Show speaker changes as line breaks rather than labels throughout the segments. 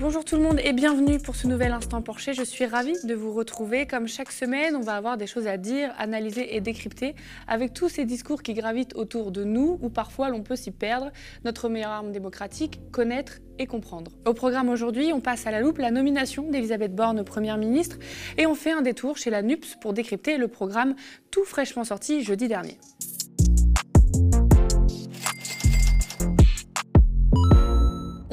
Bonjour tout le monde et bienvenue pour ce nouvel Instant Porcher. Je suis ravie de vous retrouver. Comme chaque semaine, on va avoir des choses à dire, analyser et décrypter avec tous ces discours qui gravitent autour de nous où parfois l'on peut s'y perdre. Notre meilleure arme démocratique, connaître et comprendre. Au programme aujourd'hui, on passe à la loupe la nomination d'Elisabeth Borne Première ministre et on fait un détour chez la NUPS pour décrypter le programme tout fraîchement sorti jeudi dernier.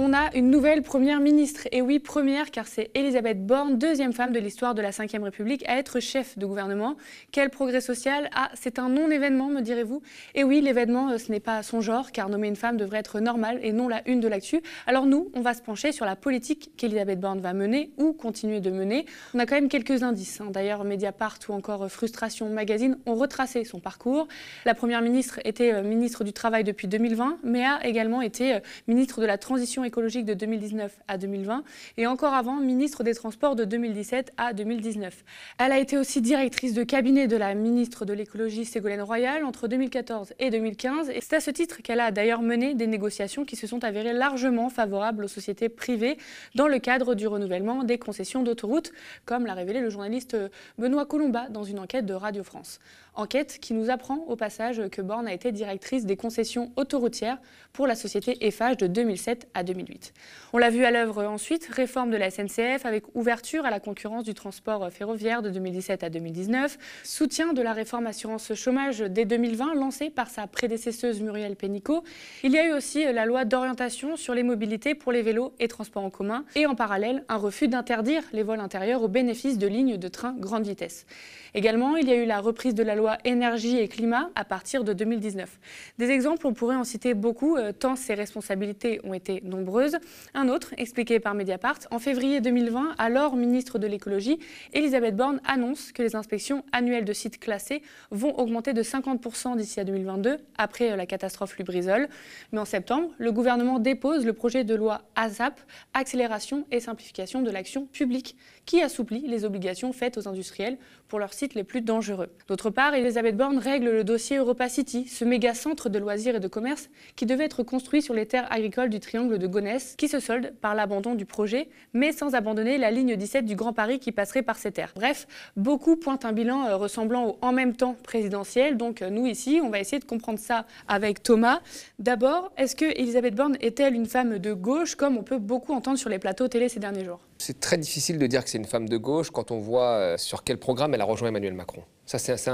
On a une nouvelle première ministre. Et oui, première, car c'est Elisabeth Borne, deuxième femme de l'histoire de la Ve République, à être chef de gouvernement. Quel progrès social? Ah, c'est un non-événement, me direz-vous Et oui, l'événement, euh, ce n'est pas son genre, car nommer une femme devrait être normal et non la une de l'actu. Alors nous, on va se pencher sur la politique qu'Elisabeth Borne va mener ou continuer de mener. On a quand même quelques indices. Hein. D'ailleurs, Mediapart ou encore euh, Frustration Magazine ont retracé son parcours. La première ministre était euh, ministre du Travail depuis 2020, mais a également été ministre de la Transition écologique de 2019 à 2020 et encore avant ministre des Transports de 2017 à 2019. Elle a été aussi directrice de cabinet de la ministre de l'écologie Ségolène Royal entre 2014 et 2015 et c'est à ce titre qu'elle a d'ailleurs mené des négociations qui se sont avérées largement favorables aux sociétés privées dans le cadre du renouvellement des concessions d'autoroutes, comme l'a révélé le journaliste Benoît Colomba dans une enquête de Radio France. Enquête qui nous apprend au passage que Borne a été directrice des concessions autoroutières pour la société Eiffage de 2007 à 2008. On l'a vu à l'œuvre ensuite, réforme de la SNCF avec ouverture à la concurrence du transport ferroviaire de 2017 à 2019, soutien de la réforme assurance chômage dès 2020 lancée par sa prédécesseuse Muriel Pénicaud. Il y a eu aussi la loi d'orientation sur les mobilités pour les vélos et transports en commun et en parallèle un refus d'interdire les vols intérieurs au bénéfice de lignes de train grande vitesse. Également, il y a eu la reprise de la loi énergie et climat à partir de 2019. Des exemples, on pourrait en citer beaucoup, euh, tant ces responsabilités ont été nombreuses. Un autre, expliqué par Mediapart, en février 2020, alors ministre de l'écologie, Elisabeth Borne annonce que les inspections annuelles de sites classés vont augmenter de 50% d'ici à 2022, après euh, la catastrophe Lubrizol. Mais en septembre, le gouvernement dépose le projet de loi ASAP, accélération et simplification de l'action publique, qui assouplit les obligations faites aux industriels pour leurs sites les plus dangereux. D'autre part, Elisabeth Borne règle le dossier Europa City, ce méga centre de loisirs et de commerce qui devait être construit sur les terres agricoles du triangle de Gonesse, qui se solde par l'abandon du projet, mais sans abandonner la ligne 17 du Grand Paris qui passerait par ces terres. Bref, beaucoup pointent un bilan euh, ressemblant au en même temps présidentiel. Donc euh, nous ici, on va essayer de comprendre ça avec Thomas. D'abord, est-ce que Elisabeth Borne est-elle une femme de gauche, comme on peut beaucoup entendre sur les plateaux télé ces derniers jours?
C'est très difficile de dire que c'est une femme de gauche quand on voit euh, sur quel programme elle a rejoint Emmanuel Macron. Ça, c'est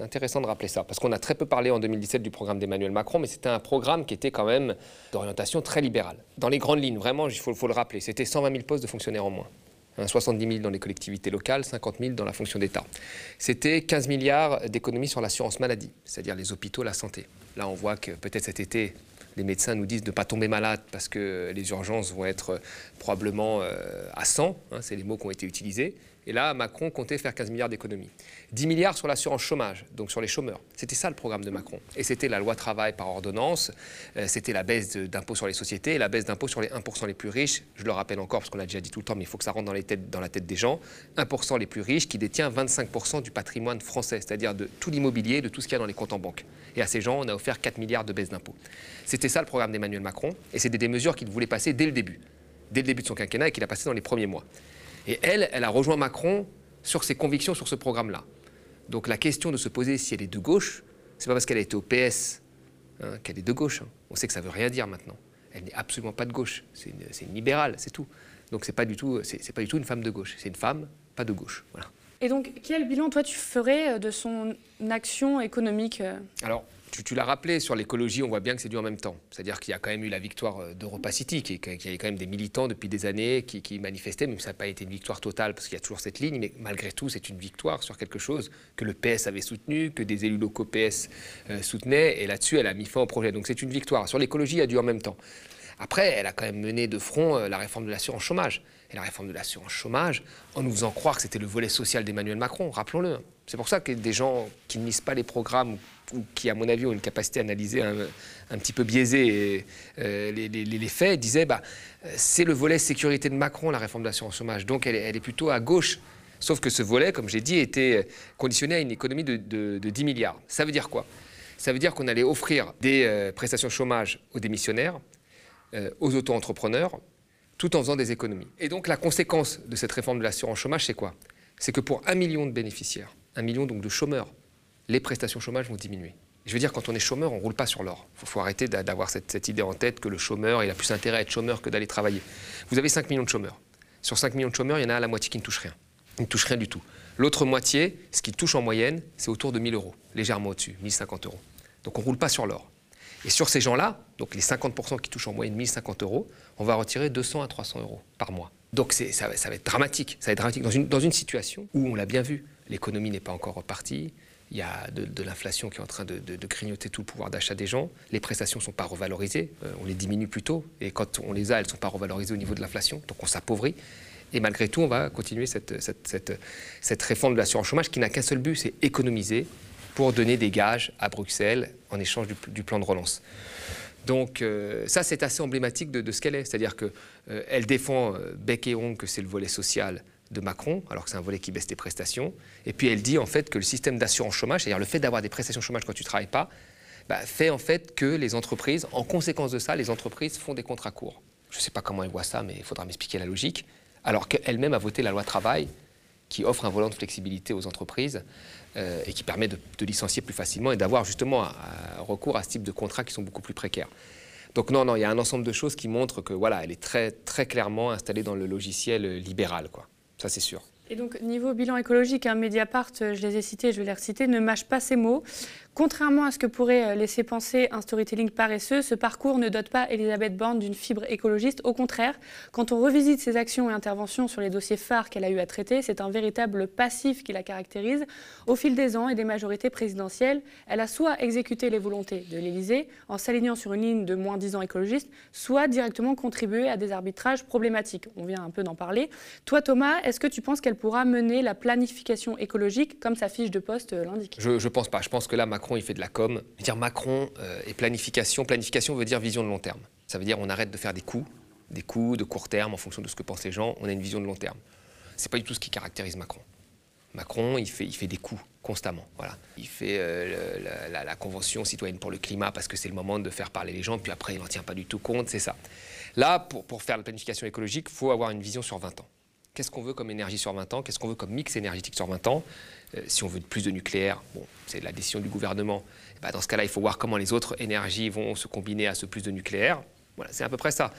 intéressant de rappeler ça, parce qu'on a très peu parlé en 2017 du programme d'Emmanuel Macron, mais c'était un programme qui était quand même d'orientation très libérale. Dans les grandes lignes, vraiment, il faut, faut, le rappeler, c'était 120 000 postes de fonctionnaires en moins. 70 hein, 000 dans les collectivités locales, 50 000 dans la fonction d'État. C'était 15 milliards d'économies sur l'assurance maladie, c'est-à-dire les hôpitaux, la santé. Là, on voit que peut-être cet été, les médecins nous disent de ne pas tomber malade parce que les urgences vont être probablement euh, à 100, hein, c'est les mots qui ont été utilisés. Et là, Macron comptait faire 15 milliards d'économies. 10 milliards sur l'assurance chômage, donc sur les chômeurs. C'était ça le programme de Macron. Et c'était la loi travail par ordonnance, euh, c'était la baisse d'impôts sur les sociétés, la baisse d'impôts sur les 1% les plus riches. Je le rappelle encore parce qu'on l'a déjà dit tout le temps, mais il faut que ça rentre dans la tête des gens. 1% les plus riches qui détient 25% du patrimoine français, c'est-à-dire de tout l'immobilier, de tout ce qu'il y a dans les comptes en banque. Et à ces gens, on a offert 4 milliards de baisse d'impôts. C'était ça le programme d'Emmanuel Macron, et c'était des mesures qu'il voulait passer dès le début, dès le début de son quinquennat et qu'il a passé dans les premiers mois. Et elle, elle a rejoint Macron sur ses convictions sur ce programme-là. Donc la question de se poser si elle est de gauche, c'est pas parce qu'elle a été au PS hein, qu'elle est de gauche. Hein. On sait que ça veut rien dire maintenant. Elle n'est absolument pas de gauche. C'est une, libérale, c'est tout. Donc c'est pas du tout, c'est pas du tout une femme de gauche. C'est une femme pas de gauche. Voilà.
Et donc quel bilan toi tu ferais euh, de son action économique euh?
Alors tu, l'as rappelé, sur l'écologie, on voit bien que c'est dû en même temps. C'est-à-dire qu'il y a quand même eu la victoire euh, d'Europa City, qui, qui, avait quand même des militants depuis des années qui, manifestaient, même si ça n'a pas été une victoire totale, parce qu'il y a toujours cette ligne, mais malgré tout, c'est une victoire sur quelque chose que le PS avait soutenu, que des élus locaux PS euh, soutenaient, et là-dessus, elle a mis fin au projet. Donc c'est une victoire. Sur l'écologie, il y a dû en même temps. Après, elle a quand même mené de front euh, la réforme de l'assurance chômage. Et la réforme de l'assurance chômage, en nous faisant croire que c'était le volet social d'Emmanuel Macron, rappelons-le. C'est pour ça que des gens qui ne lisent pas les programmes ou qui, à mon avis, ont une capacité à analyser un, petit peu biaisée euh, les, faits, disaient bah, c'est le volet sécurité de Macron, la réforme de l'assurance chômage. Donc elle, est plutôt à gauche. Sauf que ce volet, comme j'ai dit, était conditionné à une économie de, 10 milliards. Ça veut dire quoi? Ça veut dire qu'on allait offrir des euh, prestations chômage aux démissionnaires, euh, aux auto-entrepreneurs, tout en faisant des économies. Et donc la conséquence de cette réforme de l'assurance chômage, c'est quoi? C'est que pour un million de bénéficiaires, un million donc de chômeurs, les prestations chômage vont diminuer. Je veux dire, quand on est chômeur, on ne roule pas sur l'or. Il faut, arrêter d'avoir cette, idée en tête que le chômeur, il a plus intérêt à être chômeur que d'aller travailler. Vous avez 5 millions de chômeurs. Sur 5 millions de chômeurs, il y en a la moitié qui ne touche rien. Ils ne touchent rien du tout. L'autre moitié, ce qui touche en moyenne, c'est autour de 1000 euros, légèrement au-dessus, 1050 euros. Donc on ne roule pas sur l'or. Et sur ces gens-là, donc les 50% qui touchent en moyenne 1050 euros, on va retirer 200 à 300 euros par mois. Donc ça, va être dramatique. Ça va être dramatique dans une, situation où on l'a bien vu, l'économie n'est pas encore repartie, il y a de, l'inflation qui est en train de, grignoter tout le pouvoir d'achat des gens. Les prestations ne sont pas revalorisées, euh, on les diminue plutôt. Et quand on les a, elles ne sont pas revalorisées au niveau de l'inflation, donc on s'appauvrit. Et malgré tout, on va continuer cette, cette, réforme de l'assurance chômage qui n'a qu'un seul but, c'est économiser pour donner des gages à Bruxelles en échange du, plan de relance. Donc euh, ça, c'est assez emblématique de, ce qu'elle est. C'est-à-dire qu'elle euh, défend bec et ongle que c'est le volet social de Macron, alors que c'est un volet qui baisse les prestations. Et puis elle dit en fait que le système d'assurance chômage, c'est-à-dire le fait d'avoir des prestations chômage quand tu ne travailles pas, bah, fait en fait que les entreprises, en conséquence de ça, les entreprises font des contrats courts. Je ne sais pas comment elle voit ça, mais il faudra m'expliquer la logique. Alors qu'elle-même a voté la loi travail qui offre un volant de flexibilité aux entreprises euh, et qui permet de, licencier plus facilement et d'avoir justement recours à ce type de contrats qui sont beaucoup plus précaires. Donc non, non, il y a un ensemble de choses qui montrent que voilà, elle est très, très clairement installée dans le logiciel libéral, quoi ça c'est sûr.
Et donc, niveau bilan écologique, un Mediapart, euh, je les ai cités, je vais les reciter, ne mâche pas ses mots. Contrairement à ce que pourrait euh, laisser penser un storytelling paresseux, ce parcours ne dote pas Elisabeth Borne d'une fibre écologiste. Au contraire, quand on revisite ses actions et interventions sur les dossiers phares qu'elle a eu à traiter, c'est un véritable passif qui la caractérise. Au fil des ans et des majorités présidentielles, elle a soit exécuté les volontés de l'Élysée en s'alignant sur une ligne de moins 10 ans écologiste, soit directement contribué à des arbitrages problématiques. On vient un peu d'en parler. Toi, Thomas, est-ce que tu penses qu'elle pourra mener la planification écologique comme sa fiche de poste euh, l'indique
Je ne pense pas. Je pense que là, Macron il fait de la com. Dire Macron euh, et planification. Planification veut dire vision de long terme. Ça veut dire on arrête de faire des coups, des coups de court terme en fonction de ce que pensent les gens. On a une vision de long terme. C'est pas du tout ce qui caractérise Macron. Macron, il fait, il fait des coups constamment. Voilà. Il fait euh, la, convention citoyenne pour le climat parce que c'est le moment de faire parler les gens, puis après il n'en tient pas du tout compte, c'est ça. Là, pour, pour faire la planification écologique, il faut avoir une vision sur 20 ans. Qu'est-ce qu'on veut comme énergie sur 20 ans Qu'est-ce qu'on veut comme mix énergétique sur 20 ans euh, Si on veut plus de nucléaire, bon, c'est la décision du gouvernement. Eh ben, dans ce cas-là, il faut voir comment les autres énergies vont se combiner à ce plus de nucléaire. Voilà, c'est à peu près ça.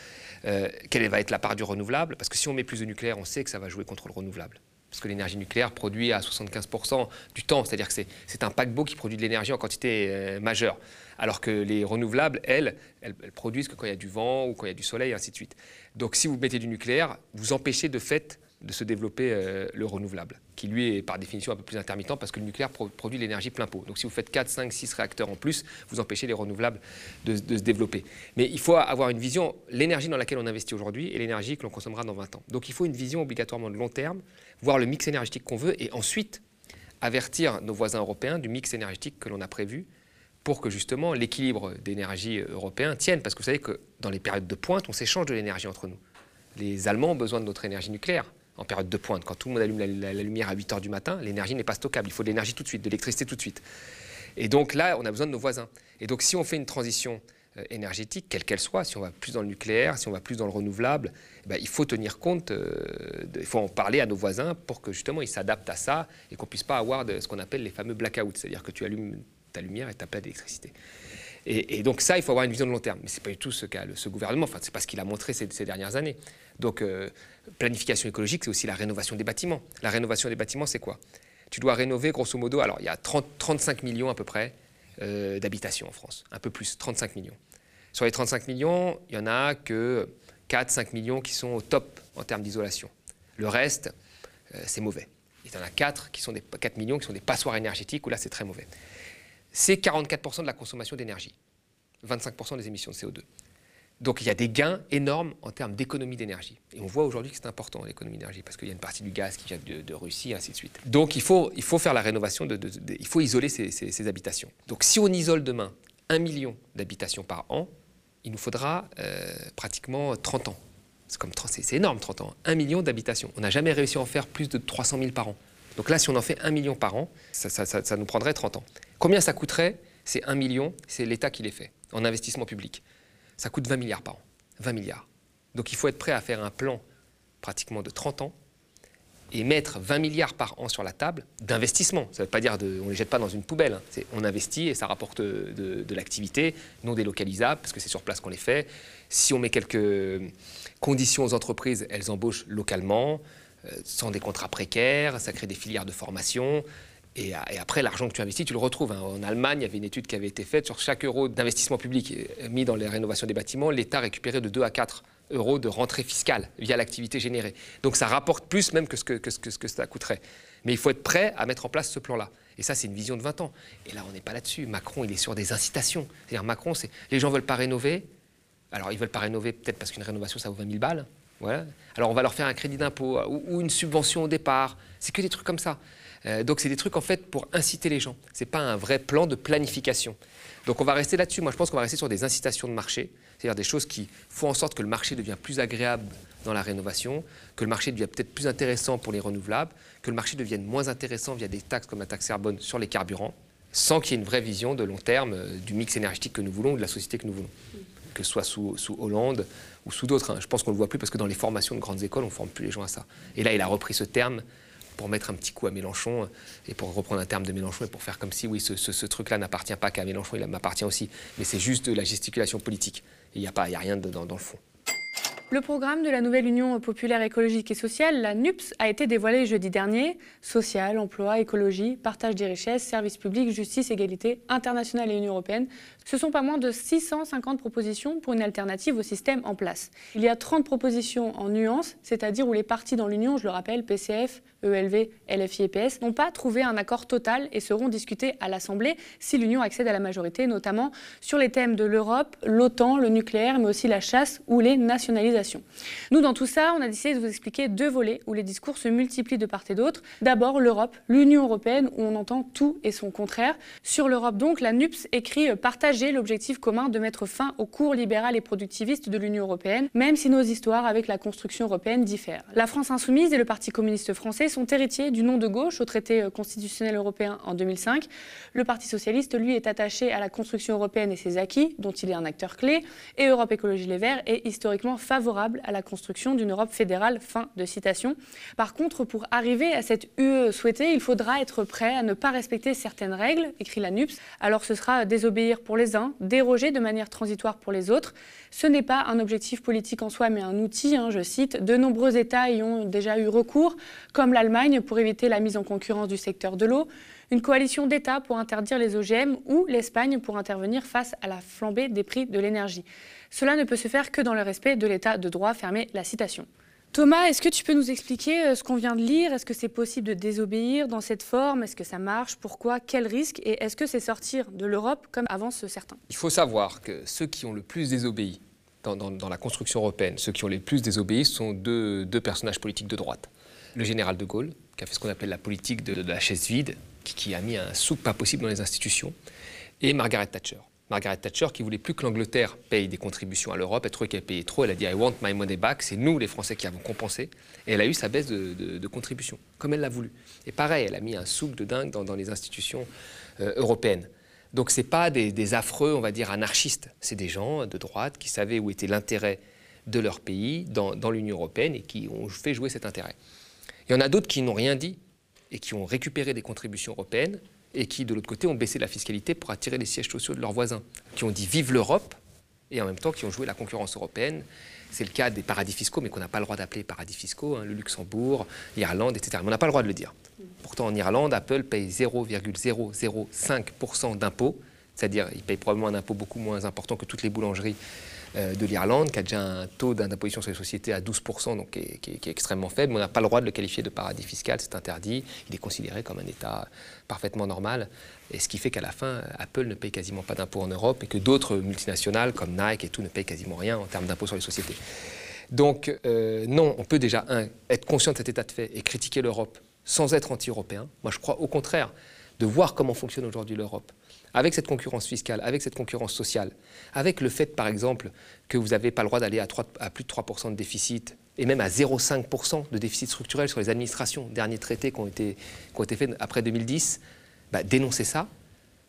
Euh, quelle va être la part du renouvelable? Parce que si on met plus de nucléaire, on sait que ça va jouer contre le renouvelable. Parce que l'énergie nucléaire produit à 75% du temps, c'est-à-dire que c'est un paquebot qui produit de l'énergie en quantité euh, majeure. Alors que les renouvelables, elles, elles, elles, produisent que quand il y a du vent ou quand il y a du soleil, ainsi de suite. Donc si vous mettez du nucléaire, vous empêchez de fait de se développer euh, le renouvelable, qui lui est par définition un peu plus intermittent parce que le nucléaire produit l'énergie plein pot. Donc si vous faites 4, 5, 6 réacteurs en plus, vous empêchez les renouvelables de, se développer. Mais il faut avoir une vision, l'énergie dans laquelle on investit aujourd'hui et l'énergie que l'on consommera dans 20 ans. Donc il faut une vision obligatoirement de long terme, voir le mix énergétique qu'on veut et ensuite avertir nos voisins européens du mix énergétique que l'on a prévu pour que justement l'équilibre d'énergie européen tienne. Parce que vous savez que dans les périodes de pointe, on s'échange de l'énergie entre nous. Les Allemands ont besoin de notre énergie nucléaire en période de pointe. Quand tout le monde allume la, lumière à 8 heures du matin, l'énergie n'est pas stockable. Il faut de l'énergie tout de suite, de l'électricité tout de suite. Et donc là, on a besoin de nos voisins. Et donc si on fait une transition euh, énergétique, quelle qu'elle soit, si on va plus dans le nucléaire, si on va plus dans le renouvelable, eh ben, il faut tenir compte, euh, il faut en parler à nos voisins pour que justement ils s'adaptent à ça et qu'on puisse pas avoir ce qu'on appelle les fameux blackouts, c'est-à-dire que tu allumes ta lumière et tu n'as pas d'électricité. Et, donc ça, il faut avoir une vision de long terme. Mais ce n'est pas du tout ce qu'a ce gouvernement, enfin, ce n'est pas ce qu'il a montré ces, dernières années. Donc euh, planification écologique, c'est aussi la rénovation des bâtiments. La rénovation des bâtiments, c'est quoi? Tu dois rénover, grosso modo, alors il y a 30, 35 millions à peu près euh, d'habitations en France, un peu plus, 35 millions. Sur les 35 millions, il y en a que 4-5 millions qui sont au top en termes d'isolation. Le reste, euh, c'est mauvais. Il y en a 4, qui sont des, 4 millions qui sont des passoires énergétiques, où là, c'est très mauvais c'est 44% de la consommation d'énergie, 25% des émissions de CO2. Donc il y a des gains énormes en termes d'économie d'énergie. Et on voit aujourd'hui que c'est important l'économie d'énergie parce qu'il y a une partie du gaz qui vient de, Russie, ainsi de suite. Donc il faut, il faut faire la rénovation, de, il faut isoler ces, habitations. Donc si on isole demain un million d'habitations par an, il nous faudra euh, pratiquement 30 ans. C'est comme c'est énorme 30 ans. Un million d'habitations. On n'a jamais réussi à en faire plus de 300 000 par an. Donc là, si on en fait un million par an, ça, ça nous prendrait 30 ans. Combien ça coûterait? C'est 1 million, c'est l'État qui les fait, en investissement public. Ça coûte 20 milliards par an. 20 milliards. Donc il faut être prêt à faire un plan pratiquement de 30 ans et mettre 20 milliards par an sur la table d'investissement. Ça ne veut pas dire de, on ne les jette pas dans une poubelle. Hein. On investit et ça rapporte de, de l'activité non délocalisable parce que c'est sur place qu'on les fait. Si on met quelques conditions aux entreprises, elles embauchent localement, euh, sans des contrats précaires, ça crée des filières de formation. Et, après, l'argent que tu investis, tu le retrouves. Hein. En Allemagne, il y avait une étude qui avait été faite sur chaque euro d'investissement public mis dans les rénovations des bâtiments, l'État récupérait de 2 à 4 euros de rentrée fiscale via l'activité générée. Donc ça rapporte plus même que ce que, ça coûterait. Mais il faut être prêt à mettre en place ce plan-là. Et ça, c'est une vision de 20 ans. Et là, on n'est pas là-dessus. Macron, il est sur des incitations. C'est-à-dire, Macron, c'est les gens veulent pas rénover. Alors, ils veulent pas rénover peut-être parce qu'une rénovation, ça vaut 20 000 balles. Voilà. Alors, on va leur faire un crédit d'impôt ou, une subvention au départ. C'est que des trucs comme ça. Euh, donc, c'est des trucs, en fait, pour inciter les gens. Ce n'est pas un vrai plan de planification. Donc, on va rester là-dessus. Moi, je pense qu'on va rester sur des incitations de marché c'est-à-dire des choses qui font en sorte que le marché devient plus agréable dans la rénovation, que le marché devient peut-être plus intéressant pour les renouvelables, que le marché devienne moins intéressant via des taxes comme la taxe carbone sur les carburants, sans qu'il y ait une vraie vision de long terme euh, du mix énergétique que nous voulons ou de la société que nous voulons, que ce soit sous, Hollande ou sous d'autres. Hein. Je pense qu'on ne le voit plus parce que dans les formations de grandes écoles, on ne forme plus les gens à ça. Et là, il a repris ce terme pour mettre un petit coup à Mélenchon et pour reprendre un terme de Mélenchon et pour faire comme si, oui, ce, truc-là n'appartient pas qu'à Mélenchon, il m'appartient aussi. Mais c'est juste de la gesticulation politique. Il n'y a, a rien dans, dans le fond.
Le programme de la nouvelle Union populaire écologique et sociale, la NUPS, a été dévoilé jeudi dernier. Social, emploi, écologie, partage des richesses, services publics, justice, égalité, internationale et Union européenne. Ce sont pas moins de 650 propositions pour une alternative au système en place. Il y a 30 propositions en nuances, c'est-à-dire où les partis dans l'Union, je le rappelle, PCF, ELV, LFI et PS, n'ont pas trouvé un accord total et seront discutés à l'Assemblée si l'Union accède à la majorité, notamment sur les thèmes de l'Europe, l'OTAN, le nucléaire, mais aussi la chasse ou les nationalisations. Nous, dans tout ça, on a décidé de vous expliquer deux volets où les discours se multiplient de part et d'autre. D'abord, l'Europe, l'Union européenne, où on entend tout et son contraire. Sur l'Europe, donc, la NUPS écrit partager l'objectif commun de mettre fin au cours libéral et productiviste de l'Union européenne, même si nos histoires avec la construction européenne diffèrent. La France insoumise et le Parti communiste français sont héritiers du nom de gauche au traité euh, constitutionnel européen en 2005. Le Parti socialiste, lui, est attaché à la construction européenne et ses acquis, dont il est un acteur clé, et Europe Écologie Les Verts est historiquement favorable à la construction d'une Europe fédérale. Fin de citation. Par contre, pour arriver à cette UE souhaitée, il faudra être prêt à ne pas respecter certaines règles, écrit la NUPS. Alors ce sera désobéir pour les uns, déroger de manière transitoire pour les autres. Ce n'est pas un objectif politique en soi, mais un outil, hein, je cite. De nombreux États y ont déjà eu recours, comme l'Allemagne pour éviter la mise en concurrence du secteur de l'eau, une coalition d'États pour interdire les OGM ou l'Espagne pour intervenir face à la flambée des prix de l'énergie. Cela ne peut se faire que dans le respect de l'État de droit, fermé la citation. Thomas, est-ce que tu peux nous expliquer euh, ce qu'on vient de lire? Est-ce que c'est possible de désobéir dans cette forme? Est-ce que ça marche? Pourquoi? Quel risque? Et est-ce que c'est sortir de l'Europe comme avancent certains?
Il faut savoir que ceux qui ont le plus désobéi dans, la construction européenne, ceux qui ont le plus désobéi sont deux, personnages politiques de droite. Le général de Gaulle, qui a fait ce qu'on appelle la politique de, la chaise vide, qui, qui, a mis un sou pas possible dans les institutions, et Margaret Thatcher. Margaret Thatcher qui voulait plus que l'Angleterre paye des contributions à l'Europe, elle trouvait qu'elle payait trop, elle a dit I want my money back, c'est nous les Français qui avons compensé, et elle a eu sa baisse de, contributions, comme elle l'a voulu. Et pareil, elle a mis un souk de dingue dans, les institutions euh, européennes. Donc ce pas des, affreux, on va dire, anarchistes, c'est des gens de droite qui savaient où était l'intérêt de leur pays dans l'Union européenne et qui ont fait jouer cet intérêt. Il y en a d'autres qui n'ont rien dit et qui ont récupéré des contributions européennes et qui, de l'autre côté, ont baissé la fiscalité pour attirer les sièges sociaux de leurs voisins, qui ont dit vive l'Europe, et en même temps qui ont joué la concurrence européenne. C'est le cas des paradis fiscaux, mais qu'on n'a pas le droit d'appeler paradis fiscaux, hein, le Luxembourg, l'Irlande, etc. Mais on n'a pas le droit de le dire. Pourtant, en Irlande, Apple paye 0,005% d'impôts, c'est-à-dire il paye probablement un impôt beaucoup moins important que toutes les boulangeries de l'Irlande, qui a déjà un taux d'imposition sur les sociétés à 12%, donc qui est, extrêmement faible. on n'a pas le droit de le qualifier de paradis fiscal, c'est interdit. Il est considéré comme un État parfaitement normal. Et ce qui fait qu'à la fin, Apple ne paye quasiment pas d'impôts en Europe et que d'autres multinationales comme Nike et tout ne payent quasiment rien en termes d'impôts sur les sociétés. Donc euh, non, on peut déjà, être conscient de cet état de fait et critiquer l'Europe sans être anti-européen. Moi, je crois au contraire de voir comment fonctionne aujourd'hui l'Europe avec cette concurrence fiscale, avec cette concurrence sociale, avec le fait, par exemple, que vous n'avez pas le droit d'aller à, plus de 3% de déficit et même à 0,5% de déficit structurel sur les administrations, derniers traités qui ont été, faits après 2010, bah, dénoncer ça,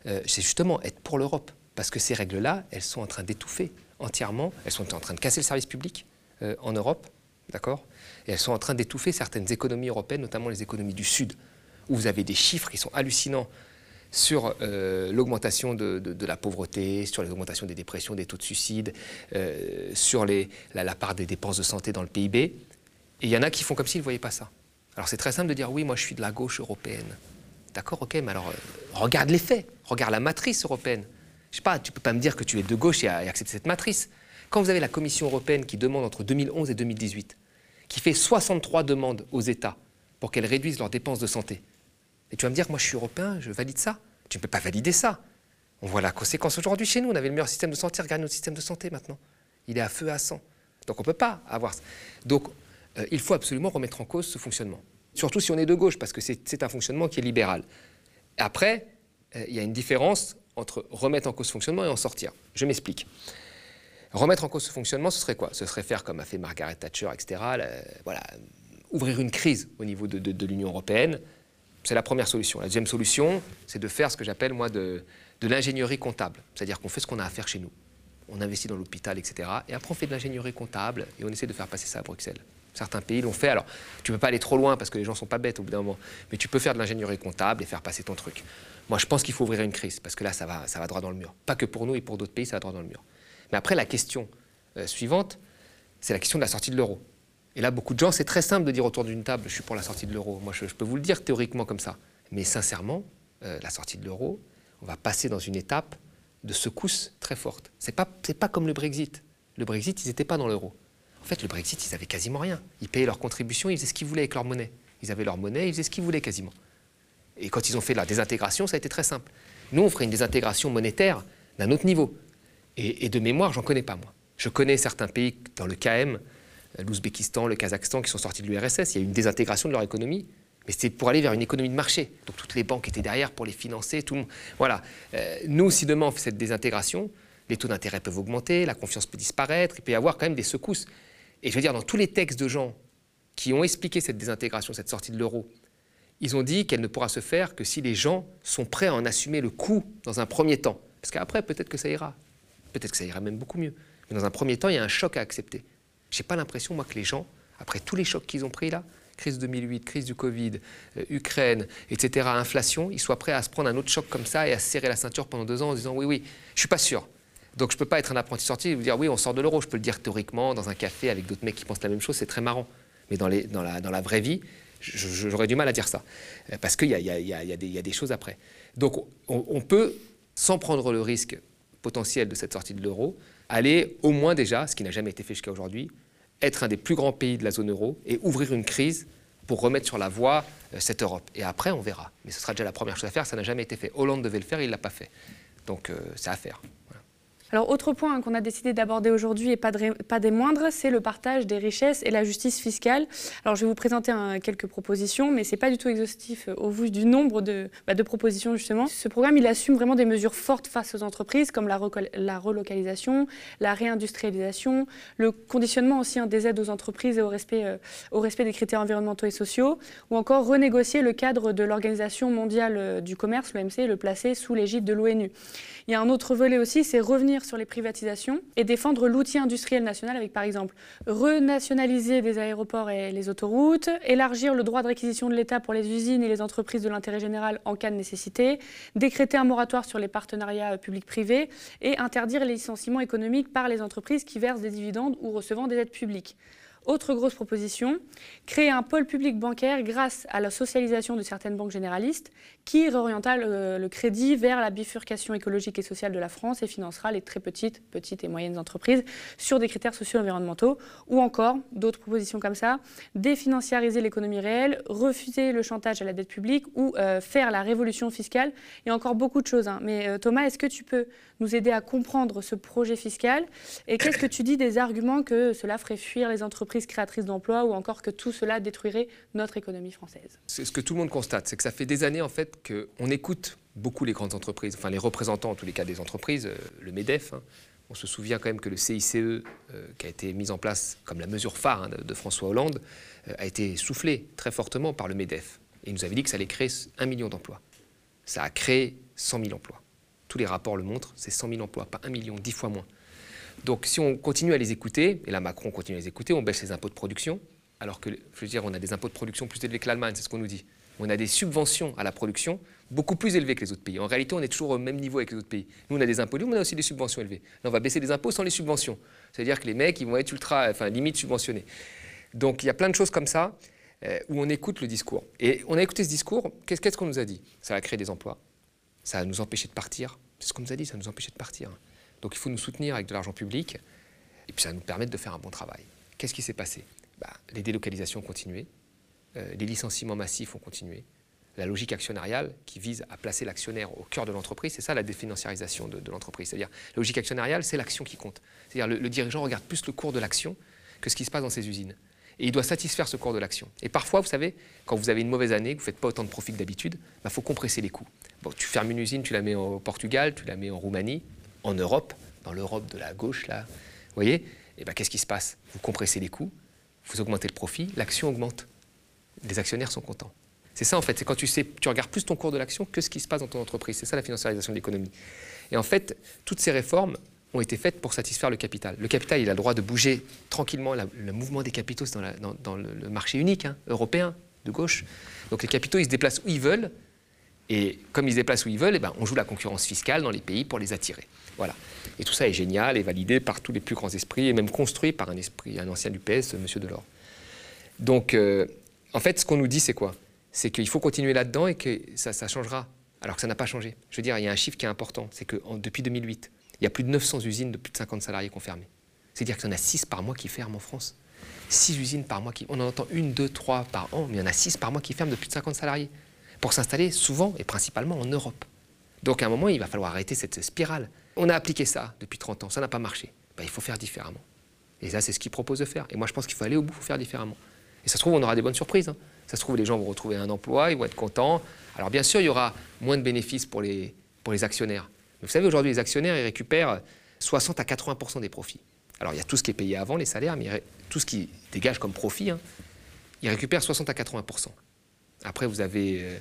euh, c'est justement être pour l'Europe. Parce que ces règles-là, elles sont en train d'étouffer entièrement, elles sont en train de casser le service public, euh, en Europe, d'accord? Et elles sont en train d'étouffer certaines économies européennes, notamment les économies du Sud, où vous avez des chiffres qui sont hallucinants sur euh, l'augmentation de, la pauvreté, sur l'augmentation des dépressions, des taux de suicide, euh, sur la, part des dépenses de santé dans le PIB. Et il y en a qui font comme s'ils ne voyaient pas ça. Alors c'est très simple de dire oui, moi je suis de la gauche européenne. D'accord, ok, mais alors euh, regarde les faits, regarde la matrice européenne. Je sais pas, tu peux pas me dire que tu es de gauche et, et accepter cette matrice. Quand vous avez la Commission européenne qui demande entre 2011 et 2018, qui fait 63 demandes aux États pour qu'elles réduisent leurs dépenses de santé, et tu vas me dire moi je suis européen, je valide ça Tu ne peux pas valider ça. On voit la conséquence aujourd'hui chez nous. On avait le meilleur système de santé. Regarde notre système de santé maintenant. Il est à feu à sang. Donc on ne peut pas avoir ça. Donc euh, il faut absolument remettre en cause ce fonctionnement. Surtout si on est de gauche, parce que c'est un fonctionnement qui est libéral. Après, euh, il y a une différence entre remettre en cause ce fonctionnement et en sortir. Je m'explique. Remettre en cause ce fonctionnement, ce serait quoi? Ce serait faire comme a fait Margaret Thatcher, etc. voilà, ouvrir une crise au niveau de l'Union européenne, c'est la première solution. La deuxième solution, c'est de faire ce que j'appelle moi de, l'ingénierie comptable. C'est-à-dire qu'on fait ce qu'on a à faire chez nous. On investit dans l'hôpital, etc. Et après, on fait de l'ingénierie comptable et on essaie de faire passer ça à Bruxelles. Certains pays l'ont fait. Alors, tu ne peux pas aller trop loin parce que les gens ne sont pas bêtes au bout d'un moment. Mais tu peux faire de l'ingénierie comptable et faire passer ton truc. Moi, je pense qu'il faut ouvrir une crise parce que là, ça va, ça va droit dans le mur. Pas que pour nous et pour d'autres pays, ça va droit dans le mur. Mais après, la question euh, suivante, c'est la question de la sortie de l'euro. Et là, beaucoup de gens, c'est très simple de dire autour d'une table, je suis pour la sortie de l'euro. Moi, je, peux vous le dire théoriquement comme ça. Mais sincèrement, euh, la sortie de l'euro, on va passer dans une étape de secousse très forte. Ce n'est pas, pas comme le Brexit. Le Brexit, ils n'étaient pas dans l'euro. En fait, le Brexit, ils n'avaient quasiment rien. Ils payaient leurs contributions, ils faisaient ce qu'ils voulaient avec leur monnaie. Ils avaient leur monnaie, ils faisaient ce qu'ils voulaient quasiment. Et quand ils ont fait la désintégration, ça a été très simple. Nous, on ferait une désintégration monétaire d'un autre niveau. Et, et de mémoire, j'en connais pas, moi. Je connais certains pays dans le KM, l'Ouzbékistan, le Kazakhstan qui sont sortis de l'URSS. Il y a eu une désintégration de leur économie. Mais c'était pour aller vers une économie de marché. Donc toutes les banques étaient derrière pour les financer. Tout le. Voilà. Euh, nous, si demain on fait cette désintégration, les taux d'intérêt peuvent augmenter, la confiance peut disparaître, il peut y avoir quand même des secousses. Et je veux dire, dans tous les textes de gens qui ont expliqué cette désintégration, cette sortie de l'euro, ils ont dit qu'elle ne pourra se faire que si les gens sont prêts à en assumer le coût dans un premier temps. Parce qu'après, peut-être que ça ira. Peut-être que ça ira même beaucoup mieux. Mais dans un premier temps, il y a un choc à accepter. J'ai pas l'impression, moi, que les gens, après tous les chocs qu'ils ont pris là, crise 2008, crise du Covid, euh, Ukraine, etc., inflation, ils soient prêts à se prendre un autre choc comme ça et à se serrer la ceinture pendant deux ans en disant oui, oui, je suis pas sûr. Donc je peux pas être un apprenti sorti et vous dire oui, on sort de l'euro. Je peux le dire théoriquement dans un café avec d'autres mecs qui pensent la même chose, c'est très marrant. Mais dans, la, vraie vie, j'aurais du mal à dire ça. Euh, parce qu'il y, a des choses après. Donc on, on peut, sans prendre le risque potentiel de cette sortie de l'euro, aller au moins déjà, ce qui n'a jamais été fait jusqu'à aujourd'hui, être un des plus grands pays de la zone euro et ouvrir une crise pour remettre sur la voie euh, cette Europe. Et après, on verra. Mais ce sera déjà la première chose à faire. Ça n'a jamais été fait. Hollande devait le faire, il ne l'a pas fait. Donc, euh, c'est à faire.
Alors, autre point qu'on a décidé d'aborder aujourd'hui et pas, des moindres, c'est le partage des richesses et la justice fiscale. Alors, je vais vous présenter quelques propositions, mais ce n'est pas du tout exhaustif euh, au vu du nombre de, bah, de, propositions, justement. Ce programme, il assume vraiment des mesures fortes face aux entreprises, comme la, la relocalisation, la réindustrialisation, le conditionnement aussi hein, des aides aux entreprises et au respect, euh, au respect des critères environnementaux et sociaux, ou encore renégocier le cadre de l'Organisation mondiale euh, du commerce, l'OMC, et le placer sous l'égide de l'ONU. Il y a un autre volet aussi, c'est revenir sur les privatisations et défendre l'outil industriel national avec par exemple renationaliser des aéroports et les autoroutes, élargir le droit de réquisition de l'État pour les usines et les entreprises de l'intérêt général en cas de nécessité, décréter un moratoire sur les partenariats publics-privés et interdire les licenciements économiques par les entreprises qui versent des dividendes ou recevant des aides publiques. Autre grosse proposition, créer un pôle public bancaire grâce à la socialisation de certaines banques généralistes qui réorientera le, crédit vers la bifurcation écologique et sociale de la France et financera les très petites, petites et moyennes entreprises sur des critères socio-environnementaux. Ou encore, d'autres propositions comme ça, définanciariser l'économie réelle, refuser le chantage à la dette publique ou euh, faire la révolution fiscale. Il y a encore beaucoup de choses. Hein. Mais euh, Thomas, est-ce que tu peux nous aider à comprendre ce projet fiscal Et qu'est-ce que tu dis des arguments que cela ferait fuir les entreprises créatrices d'emplois ou encore que tout cela détruirait notre économie française?
Ce que tout le monde constate, c'est que ça fait des années en fait qu'on écoute beaucoup les grandes entreprises, enfin les représentants en tous les cas des entreprises, euh, le MEDEF. Hein. On se souvient quand même que le CICE, euh, qui a été mis en place comme la mesure phare hein, de, François Hollande, euh, a été soufflé très fortement par le MEDEF. Et il nous avait dit que ça allait créer un million d'emplois. Ça a créé 100 000 emplois. Tous les rapports le montrent, c'est 100 000 emplois, pas un million, dix fois moins. Donc si on continue à les écouter, et là Macron continue à les écouter, on baisse les impôts de production, alors que, je veux dire, on a des impôts de production plus élevés que l'Allemagne, c'est ce qu'on nous dit. On a des subventions à la production beaucoup plus élevées que les autres pays. En réalité, on est toujours au même niveau avec les autres pays. Nous, on a des impôts, mais on a aussi des subventions élevées. Là, on va baisser les impôts sans les subventions. C'est-à-dire que les mecs, ils vont être ultra, enfin, limite subventionnés. Donc, il y a plein de choses comme ça euh, où on écoute le discours. Et on a écouté ce discours, qu'est-ce qu'on nous a dit? Ça va créer des emplois, ça va nous empêcher de partir. C'est ce qu'on nous a dit, ça va nous empêcher de partir. Donc, il faut nous soutenir avec de l'argent public, et puis ça va nous permettre de faire un bon travail. Qu'est-ce qui s'est passé? Bah, Les délocalisations ont continué, euh, les licenciements massifs ont continué. La logique actionnariale qui vise à placer l'actionnaire au cœur de l'entreprise, c'est ça la définanciarisation de, l'entreprise. C'est-à-dire, la logique actionnariale, c'est l'action qui compte. C'est-à-dire, le, dirigeant regarde plus le cours de l'action que ce qui se passe dans ses usines. Et il doit satisfaire ce cours de l'action. Et parfois, vous savez, quand vous avez une mauvaise année, que vous ne faites pas autant de profit que d'habitude, il bah, faut compresser les coûts. Bon, tu fermes une usine, tu la mets au Portugal, tu la mets en Roumanie, en Europe, dans l'Europe de la gauche, là. Vous voyez? Et ben, qu'est-ce qui se passe? Vous compressez les coûts, vous augmentez le profit, l'action augmente les actionnaires sont contents. C'est ça en fait, c'est quand tu sais, tu regardes plus ton cours de l'action que ce qui se passe dans ton entreprise. C'est ça la financiarisation de l'économie. Et en fait, toutes ces réformes ont été faites pour satisfaire le capital. Le capital, il a le droit de bouger tranquillement. le mouvement des capitaux, c'est dans, le, marché unique hein, européen de gauche. Donc les capitaux, ils se déplacent où ils veulent. Et comme ils se déplacent où ils veulent, eh ben, on joue la concurrence fiscale dans les pays pour les attirer. Voilà. Et tout ça est génial et validé par tous les plus grands esprits et même construit par un esprit, un ancien du PS, M. Delors. Donc, euh, en fait, ce qu'on nous dit, c'est quoi? C'est qu'il faut continuer là-dedans et que ça, changera, alors que ça n'a pas changé. Je veux dire, il y a un chiffre qui est important, c'est que depuis 2008, il y a plus de 900 usines de plus de 50 salariés qui ont fermé. C'est-à-dire qu'il y en a 6 par mois qui ferment en France. 6 usines par mois qui... On en entend une, deux, trois par an, mais il y en a 6 par mois qui ferment de plus de 50 salariés. Pour s'installer souvent et principalement en Europe. Donc à un moment, il va falloir arrêter cette spirale. On a appliqué ça depuis 30 ans, ça n'a pas marché. Ben, il faut faire différemment. Et ça, c'est ce qu'il propose de faire. Et moi, je pense qu'il faut aller au bout, faut faire différemment. Et ça se trouve, on aura des bonnes surprises. Hein. Ça se trouve, les gens vont retrouver un emploi, ils vont être contents. Alors bien sûr, il y aura moins de bénéfices pour les, pour les actionnaires. Vous savez, aujourd'hui, les actionnaires, ils récupèrent 60 à 80% des profits. Alors il y a tout ce qui est payé avant, les salaires, mais tout ce qui dégage comme profit, hein, ils récupèrent 60 à 80% Après, vous avez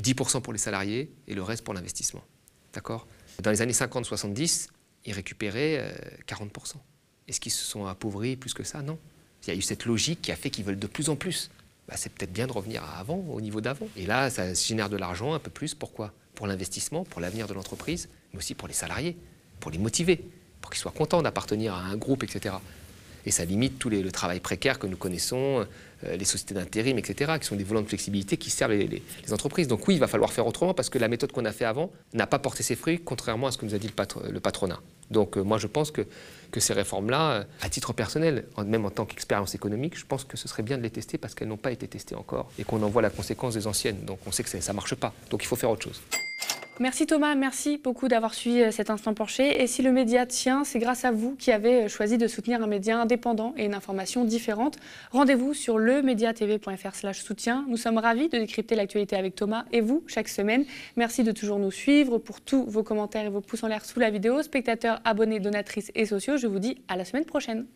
10% euh, pour les salariés et le reste pour l'investissement. D'accord? Dans les années 50-70, ils récupéraient 40% euh, Est-ce qu'ils se sont appauvris plus que ça? Non. Il y a eu cette logique qui a fait qu'ils veulent de plus en plus. Bah, c'est peut-être bien de revenir à avant, au niveau d'avant. Et là, ça génère de l'argent un peu plus. Pourquoi? Pour l'investissement, pour l'avenir de l'entreprise, mais aussi pour les salariés, pour les motiver, pour qu'ils soient contents d'appartenir à un groupe, etc. Et ça limite tout le travail précaire que nous connaissons, euh, les sociétés d'intérim, etc., qui sont des volants de flexibilité qui servent les, entreprises. Donc oui, il va falloir faire autrement parce que la méthode qu'on a fait avant n'a pas porté ses fruits, contrairement à ce que nous a dit le patronat. Donc euh, moi je pense que, ces réformes-là, euh, à titre personnel, même en tant qu'expérience économique, je pense que ce serait bien de les tester parce qu'elles n'ont pas été testées encore et qu'on en voit la conséquence des anciennes. Donc on sait que ça ne marche pas. Donc il faut faire autre chose.
Merci Thomas, merci beaucoup d'avoir suivi euh, cet instant penché. Et si le média tient, c'est grâce à vous qui avez choisi de soutenir un média indépendant et une information différente. Rendez-vous sur lemediatv.fr soutien. Nous sommes ravis de décrypter l'actualité avec Thomas et vous chaque semaine. Merci de toujours nous suivre pour tous vos commentaires et vos pouces en l'air sous la vidéo. Spectateurs, abonnés, donatrices et sociaux, je vous dis à la semaine prochaine.